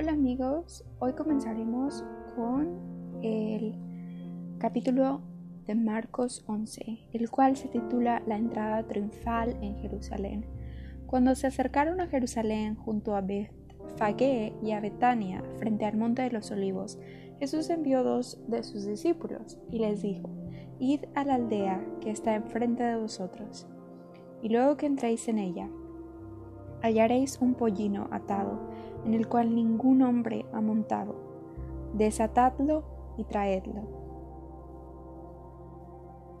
Hola amigos, hoy comenzaremos con el capítulo de Marcos 11, el cual se titula La entrada triunfal en Jerusalén. Cuando se acercaron a Jerusalén junto a Betfagé y a Betania, frente al monte de los olivos, Jesús envió dos de sus discípulos y les dijo, Id a la aldea que está enfrente de vosotros, y luego que entréis en ella, hallaréis un pollino atado en el cual ningún hombre ha montado. Desatadlo y traedlo.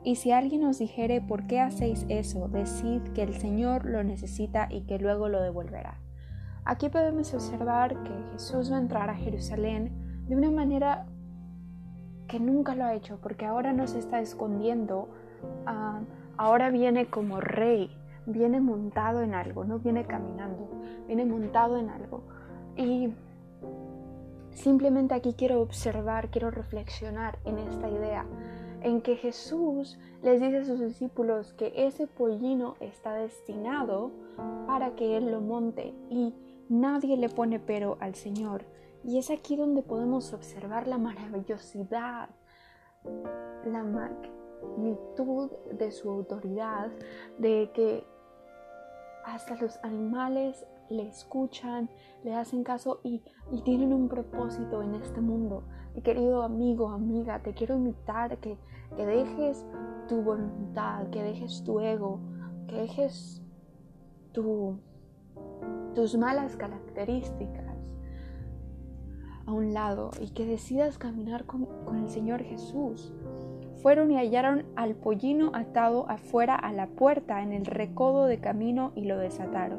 Y si alguien os dijere por qué hacéis eso, decid que el Señor lo necesita y que luego lo devolverá. Aquí podemos observar que Jesús va a entrar a Jerusalén de una manera que nunca lo ha hecho, porque ahora no se está escondiendo, ah, ahora viene como rey, viene montado en algo, no viene caminando, viene montado en algo. Y simplemente aquí quiero observar, quiero reflexionar en esta idea, en que Jesús les dice a sus discípulos que ese pollino está destinado para que Él lo monte y nadie le pone pero al Señor. Y es aquí donde podemos observar la maravillosidad, la magnitud de su autoridad, de que hasta los animales le escuchan, le hacen caso y, tienen un propósito en este mundo. Y querido amigo, amiga, te quiero invitar que, que dejes tu voluntad, que dejes tu ego, que dejes tu, tus malas características a un lado y que decidas caminar con el Señor Jesús. Fueron y hallaron al pollino atado afuera a la puerta en el recodo de camino y lo desataron.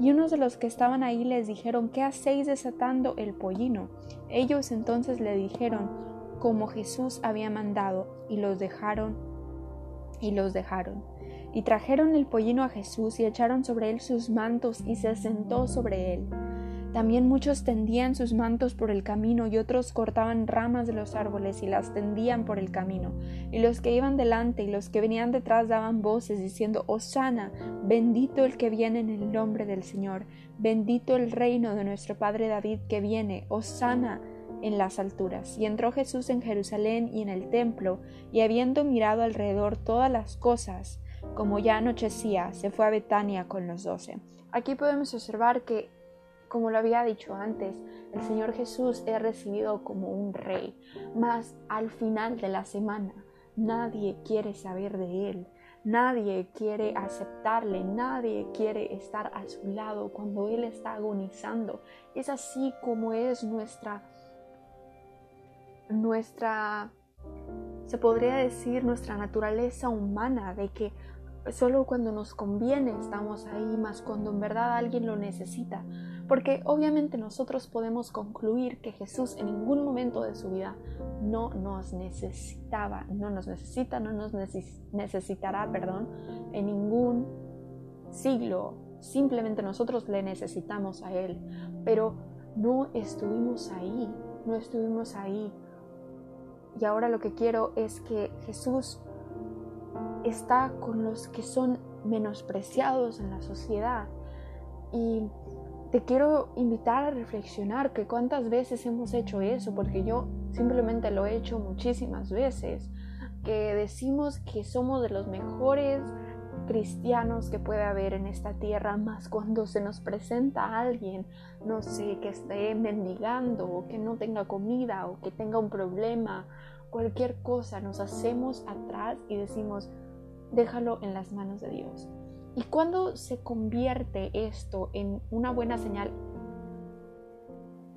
Y unos de los que estaban ahí les dijeron, ¿qué hacéis desatando el pollino? Ellos entonces le dijeron, como Jesús había mandado, y los dejaron, y los dejaron. Y trajeron el pollino a Jesús y echaron sobre él sus mantos y se sentó sobre él. También muchos tendían sus mantos por el camino y otros cortaban ramas de los árboles y las tendían por el camino. Y los que iban delante y los que venían detrás daban voces diciendo, Osana, bendito el que viene en el nombre del Señor, bendito el reino de nuestro Padre David que viene, Osana en las alturas. Y entró Jesús en Jerusalén y en el templo, y habiendo mirado alrededor todas las cosas, como ya anochecía, se fue a Betania con los doce. Aquí podemos observar que como lo había dicho antes, el Señor Jesús es recibido como un rey, mas al final de la semana nadie quiere saber de Él, nadie quiere aceptarle, nadie quiere estar a su lado cuando Él está agonizando. Es así como es nuestra, nuestra, se podría decir, nuestra naturaleza humana de que solo cuando nos conviene estamos ahí, más cuando en verdad alguien lo necesita. Porque obviamente nosotros podemos concluir que Jesús en ningún momento de su vida no nos necesitaba, no nos necesita, no nos necesitará, perdón, en ningún siglo. Simplemente nosotros le necesitamos a Él. Pero no estuvimos ahí, no estuvimos ahí. Y ahora lo que quiero es que Jesús está con los que son menospreciados en la sociedad. Y te quiero invitar a reflexionar que cuántas veces hemos hecho eso, porque yo simplemente lo he hecho muchísimas veces, que decimos que somos de los mejores cristianos que puede haber en esta tierra, más cuando se nos presenta alguien, no sé, que esté mendigando o que no tenga comida o que tenga un problema, cualquier cosa, nos hacemos atrás y decimos, déjalo en las manos de Dios. Y cuando se convierte esto en una buena señal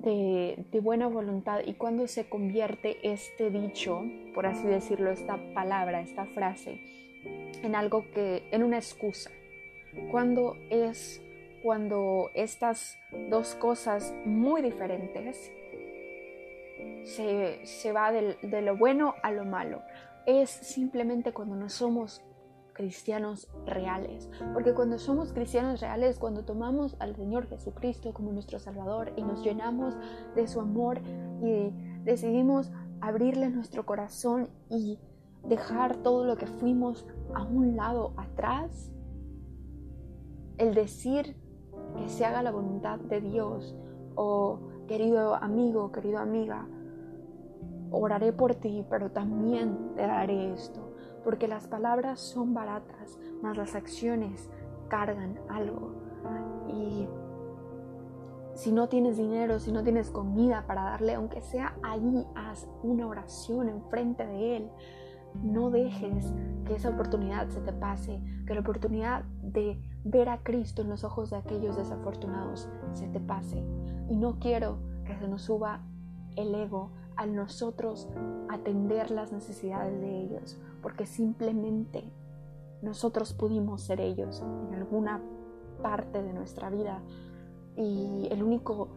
de, buena voluntad y cuando se convierte este dicho, por así decirlo, esta palabra, esta frase, en algo que, en una excusa, cuando es cuando estas dos cosas muy diferentes se, va de lo bueno a lo malo. Es simplemente cuando no somos cristianos reales. Porque cuando somos cristianos reales, cuando tomamos al Señor Jesucristo como nuestro Salvador y nos llenamos de su amor y decidimos abrirle nuestro corazón y dejar todo lo que fuimos a un lado atrás, el decir que se haga la voluntad de Dios o querido amigo, querida amiga, oraré por ti, pero también te daré esto, porque las palabras son baratas, mas las acciones cargan algo. Y si no tienes dinero, si no tienes comida para darle, aunque sea ahí, haz una oración enfrente de Él. No dejes que esa oportunidad se te pase, que la oportunidad de ver a Cristo en los ojos de aquellos desafortunados se te pase. Y no quiero que se nos suba el ego al nosotros atender las necesidades de ellos, porque simplemente nosotros pudimos ser ellos en alguna parte de nuestra vida y el único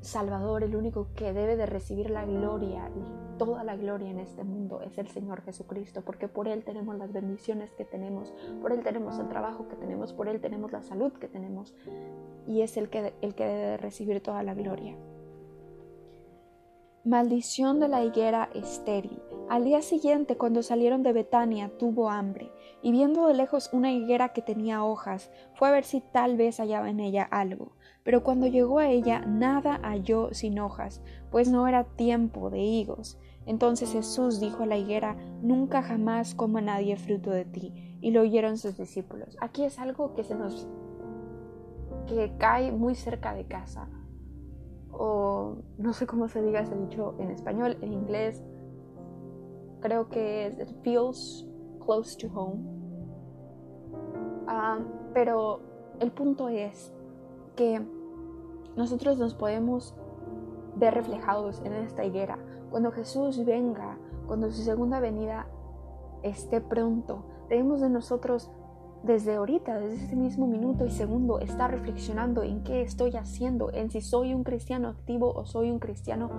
Salvador, el único que debe de recibir la gloria y toda la gloria en este mundo es el Señor Jesucristo, porque por Él tenemos las bendiciones que tenemos, por Él tenemos el trabajo que tenemos, por Él tenemos la salud que tenemos y es el que, el que debe de recibir toda la gloria. Maldición de la higuera estéril. Al día siguiente, cuando salieron de Betania, tuvo hambre, y viendo de lejos una higuera que tenía hojas, fue a ver si tal vez hallaba en ella algo. Pero cuando llegó a ella, nada halló sin hojas, pues no era tiempo de higos. Entonces Jesús dijo a la higuera, Nunca jamás coma nadie fruto de ti. Y lo oyeron sus discípulos. Aquí es algo que se nos que cae muy cerca de casa o no sé cómo se diga ese dicho en español, en inglés creo que es it feels close to home. Ah, pero el punto es que nosotros nos podemos ver reflejados en esta higuera. Cuando Jesús venga, cuando su segunda venida esté pronto, debemos de nosotros desde ahorita, desde este mismo minuto y segundo, estar reflexionando en qué estoy haciendo, en si soy un cristiano activo o soy un cristiano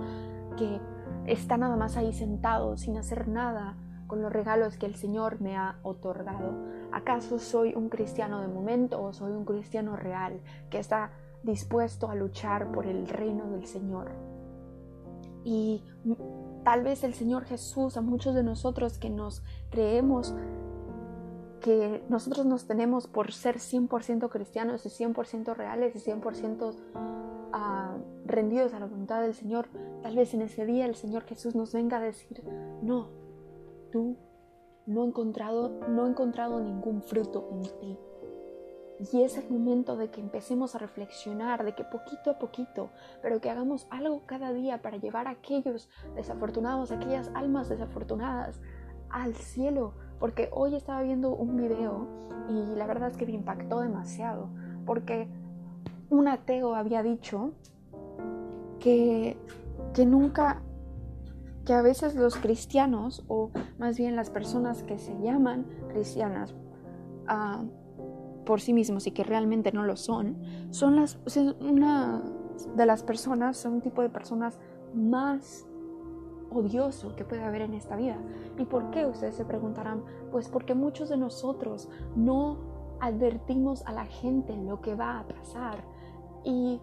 que está nada más ahí sentado sin hacer nada con los regalos que el Señor me ha otorgado. ¿Acaso soy un cristiano de momento o soy un cristiano real que está dispuesto a luchar por el reino del Señor? Y tal vez el Señor Jesús, a muchos de nosotros que nos creemos que nosotros nos tenemos por ser 100% cristianos y 100% reales y 100% ah, rendidos a la voluntad del Señor, tal vez en ese día el Señor Jesús nos venga a decir, no, tú no he encontrado, no encontrado ningún fruto en ti. Y es el momento de que empecemos a reflexionar, de que poquito a poquito, pero que hagamos algo cada día para llevar a aquellos desafortunados, aquellas almas desafortunadas al cielo, porque hoy estaba viendo un video y la verdad es que me impactó demasiado, porque un ateo había dicho que, que nunca, que a veces los cristianos, o más bien las personas que se llaman cristianas, ah, por sí mismos y que realmente no lo son, son las, una de las personas, son un tipo de personas más odioso que puede haber en esta vida. ¿Y por qué? Ustedes se preguntarán, pues porque muchos de nosotros no advertimos a la gente lo que va a pasar y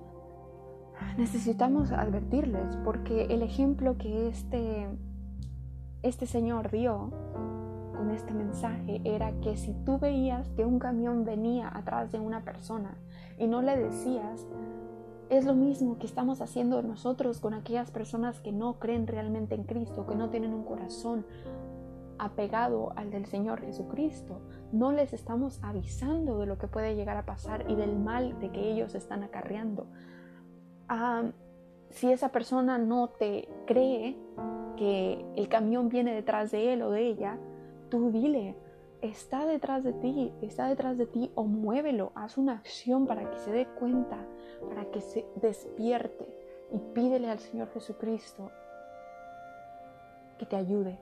necesitamos advertirles porque el ejemplo que este, este señor dio con este mensaje era que si tú veías que un camión venía atrás de una persona y no le decías, es lo mismo que estamos haciendo nosotros con aquellas personas que no creen realmente en Cristo, que no tienen un corazón apegado al del Señor Jesucristo. No les estamos avisando de lo que puede llegar a pasar y del mal de que ellos están acarreando. Si esa persona no te cree que el camión viene detrás de él o de ella, tú dile, está detrás de ti, está detrás de ti o muévelo, haz una acción para que se dé cuenta, para que se despierte y pídele al Señor Jesucristo que te ayude.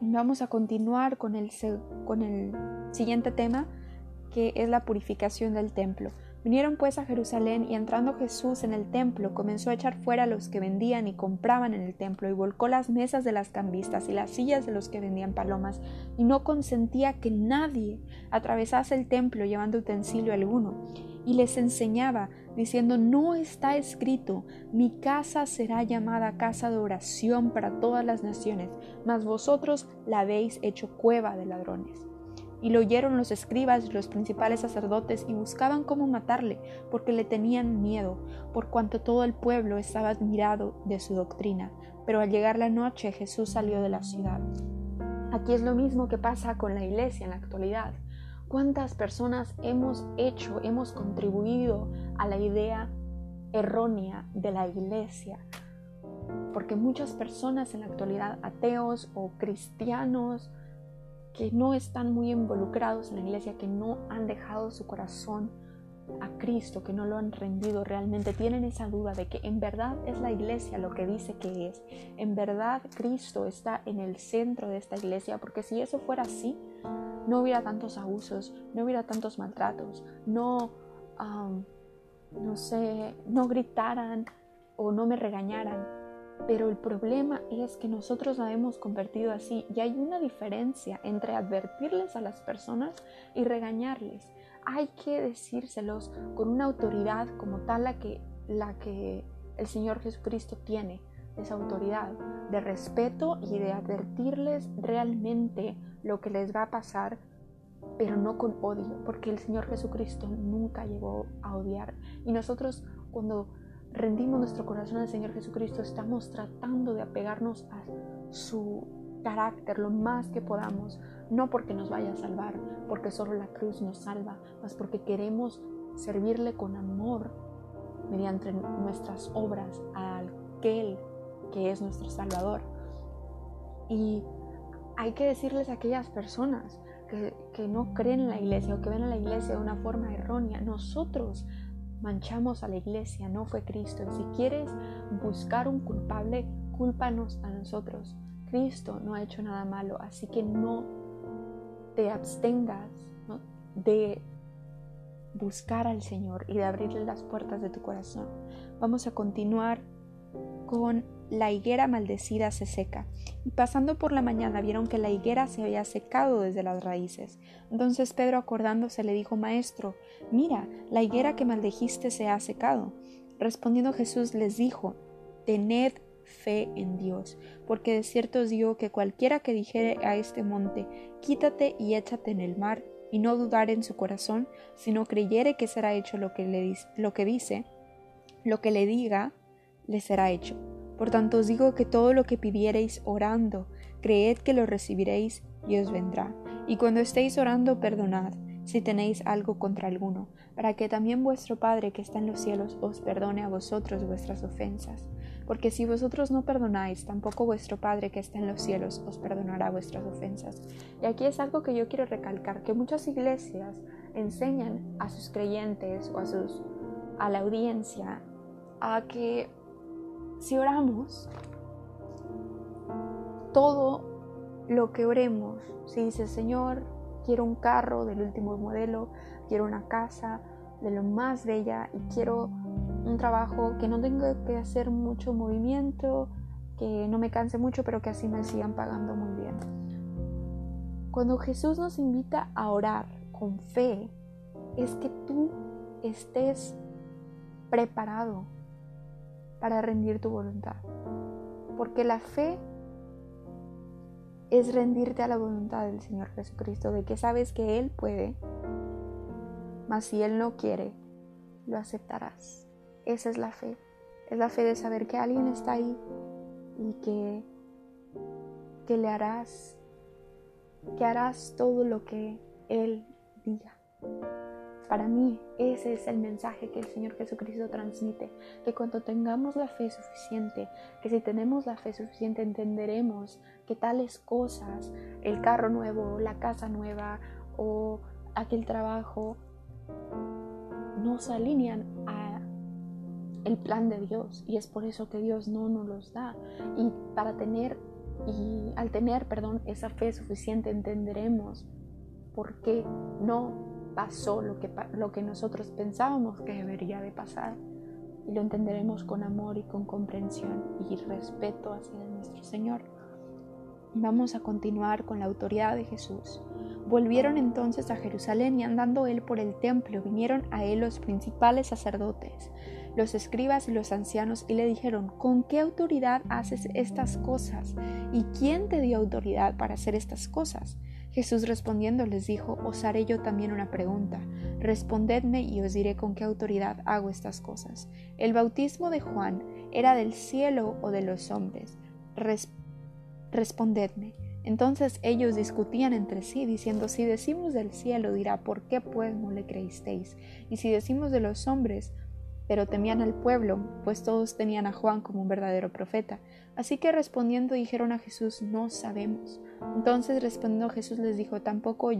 Vamos a continuar con el siguiente tema que es la purificación del templo. Vinieron pues a Jerusalén y entrando Jesús en el templo comenzó a echar fuera a los que vendían y compraban en el templo y volcó las mesas de las cambistas y las sillas de los que vendían palomas y no consentía que nadie atravesase el templo llevando utensilio alguno. Y les enseñaba diciendo no está escrito mi casa será llamada casa de oración para todas las naciones mas vosotros la habéis hecho cueva de ladrones Y lo oyeron los escribas y los principales sacerdotes y buscaban cómo matarle, porque le tenían miedo, por cuanto todo el pueblo estaba admirado de su doctrina. Pero al llegar la noche Jesús salió de la ciudad. Aquí es lo mismo que pasa con la iglesia en la actualidad. ¿Cuántas personas hemos hecho, hemos contribuido a la idea errónea de la iglesia? Porque muchas personas en la actualidad, ateos o cristianos, que no están muy involucrados en la iglesia, que no han dejado su corazón a Cristo, que no lo han rendido realmente, tienen esa duda de que en verdad es la iglesia lo que dice que es. En verdad Cristo está en el centro de esta iglesia, porque si eso fuera así, no hubiera tantos abusos, no hubiera tantos maltratos, no, no sé, no gritaran o no me regañaran pero el problema es que nosotros la hemos convertido así y hay una diferencia entre advertirles a las personas y regañarles. Hay que decírselos con una autoridad como tal la que, la que el Señor Jesucristo tiene, esa autoridad de respeto y de advertirles realmente lo que les va a pasar, pero no con odio, porque el Señor Jesucristo nunca llegó a odiar. Y nosotros cuando rendimos nuestro corazón al Señor Jesucristo, estamos tratando de apegarnos a su carácter lo más que podamos, no porque nos vaya a salvar, porque solo la cruz nos salva, mas porque queremos servirle con amor mediante nuestras obras a aquel que es nuestro Salvador. Y hay que decirles a aquellas personas que, que no creen en la iglesia o que ven a la iglesia de una forma errónea, nosotros manchamos a la iglesia, no fue Cristo. Y si quieres buscar un culpable, cúlpanos a nosotros. Cristo no ha hecho nada malo, así que no te abstengas de buscar al Señor y de abrirle las puertas de tu corazón. Vamos a continuar con la higuera maldecida se seca, y pasando por la mañana vieron que la higuera se había secado desde las raíces. Entonces Pedro acordándose le dijo, Maestro, mira, la higuera que maldejiste se ha secado. Respondiendo Jesús les dijo, Tened fe en Dios, porque de cierto os digo que cualquiera que dijere a este monte, quítate y échate en el mar, y no dudar en su corazón, sino creyere que será hecho lo que, le, lo que dice, lo que le diga, le será hecho. Por tanto os digo que todo lo que pidiereis orando, creed que lo recibiréis y os vendrá. Y cuando estéis orando, perdonad si tenéis algo contra alguno, para que también vuestro Padre que está en los cielos os perdone a vosotros vuestras ofensas. Porque si vosotros no perdonáis, tampoco vuestro Padre que está en los cielos os perdonará vuestras ofensas. Y aquí es algo que yo quiero recalcar, que muchas iglesias enseñan a sus creyentes o a, sus, a la audiencia a que si oramos, todo lo que oremos, si dice Señor, quiero un carro del último modelo, quiero una casa de lo más bella y quiero un trabajo que no tenga que hacer mucho movimiento, que no me canse mucho, pero que así me sigan pagando muy bien. Cuando Jesús nos invita a orar con fe, es que tú estés preparado para rendir tu voluntad. Porque la fe es rendirte a la voluntad del Señor Jesucristo, de que sabes que Él puede, mas si Él no quiere, lo aceptarás. Esa es la fe. Es la fe de saber que alguien está ahí y que, que le harás, que harás todo lo que Él diga. Para mí ese es el mensaje que el Señor Jesucristo transmite, que cuando tengamos la fe suficiente, que si tenemos la fe suficiente entenderemos que tales cosas, el carro nuevo, la casa nueva o aquel trabajo, no se alinean a el plan de Dios y es por eso que Dios no nos los da. Y para tener y al tener, perdón, esa fe suficiente entenderemos por qué no pasó lo que, lo que nosotros pensábamos que debería de pasar y lo entenderemos con amor y con comprensión y respeto hacia nuestro Señor. Vamos a continuar con la autoridad de Jesús. Volvieron entonces a Jerusalén y andando él por el templo vinieron a él los principales sacerdotes, los escribas y los ancianos y le dijeron, ¿con qué autoridad haces estas cosas? ¿Y quién te dio autoridad para hacer estas cosas? Jesús respondiendo les dijo, Os haré yo también una pregunta. Respondedme y os diré con qué autoridad hago estas cosas. ¿El bautismo de Juan era del cielo o de los hombres? respondedme. Entonces ellos discutían entre sí, diciendo, si decimos del cielo, dirá, ¿por qué pues no le creísteis? Y si decimos de los hombres, pero temían al pueblo, pues todos tenían a Juan como un verdadero profeta. Así que respondiendo dijeron a Jesús, no sabemos. Entonces respondiendo Jesús les dijo, tampoco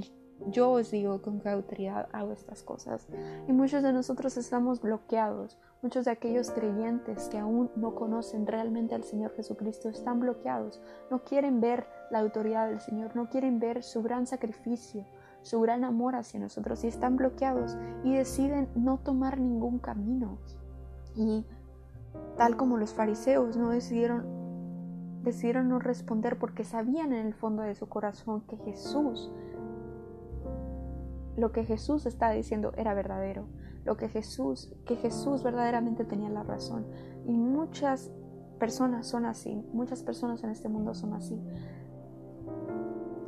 yo os digo con qué autoridad hago estas cosas. Y muchos de nosotros estamos bloqueados. Muchos de aquellos creyentes que aún no conocen realmente al Señor Jesucristo están bloqueados. No quieren ver la autoridad del Señor, no quieren ver su gran sacrificio, su gran amor hacia nosotros y están bloqueados y deciden no tomar ningún camino. Y tal como los fariseos no decidieron decidieron no responder porque sabían en el fondo de su corazón que Jesús lo que Jesús está diciendo era verdadero, lo que Jesús, que Jesús verdaderamente tenía la razón. Y muchas personas son así, muchas personas en este mundo son así.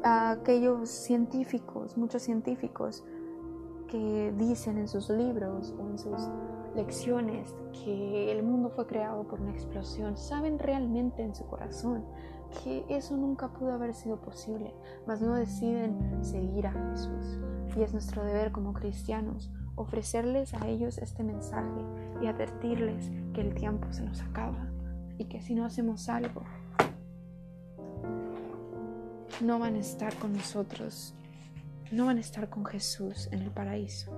Aquellos científicos, muchos científicos que dicen en sus libros o en sus lecciones que el mundo fue creado por una explosión, saben realmente en su corazón que eso nunca pudo haber sido posible, mas no deciden seguir a Jesús. Y es nuestro deber como cristianos ofrecerles a ellos este mensaje y advertirles que el tiempo se nos acaba y que si no hacemos algo, no van a estar con nosotros, no van a estar con Jesús en el paraíso.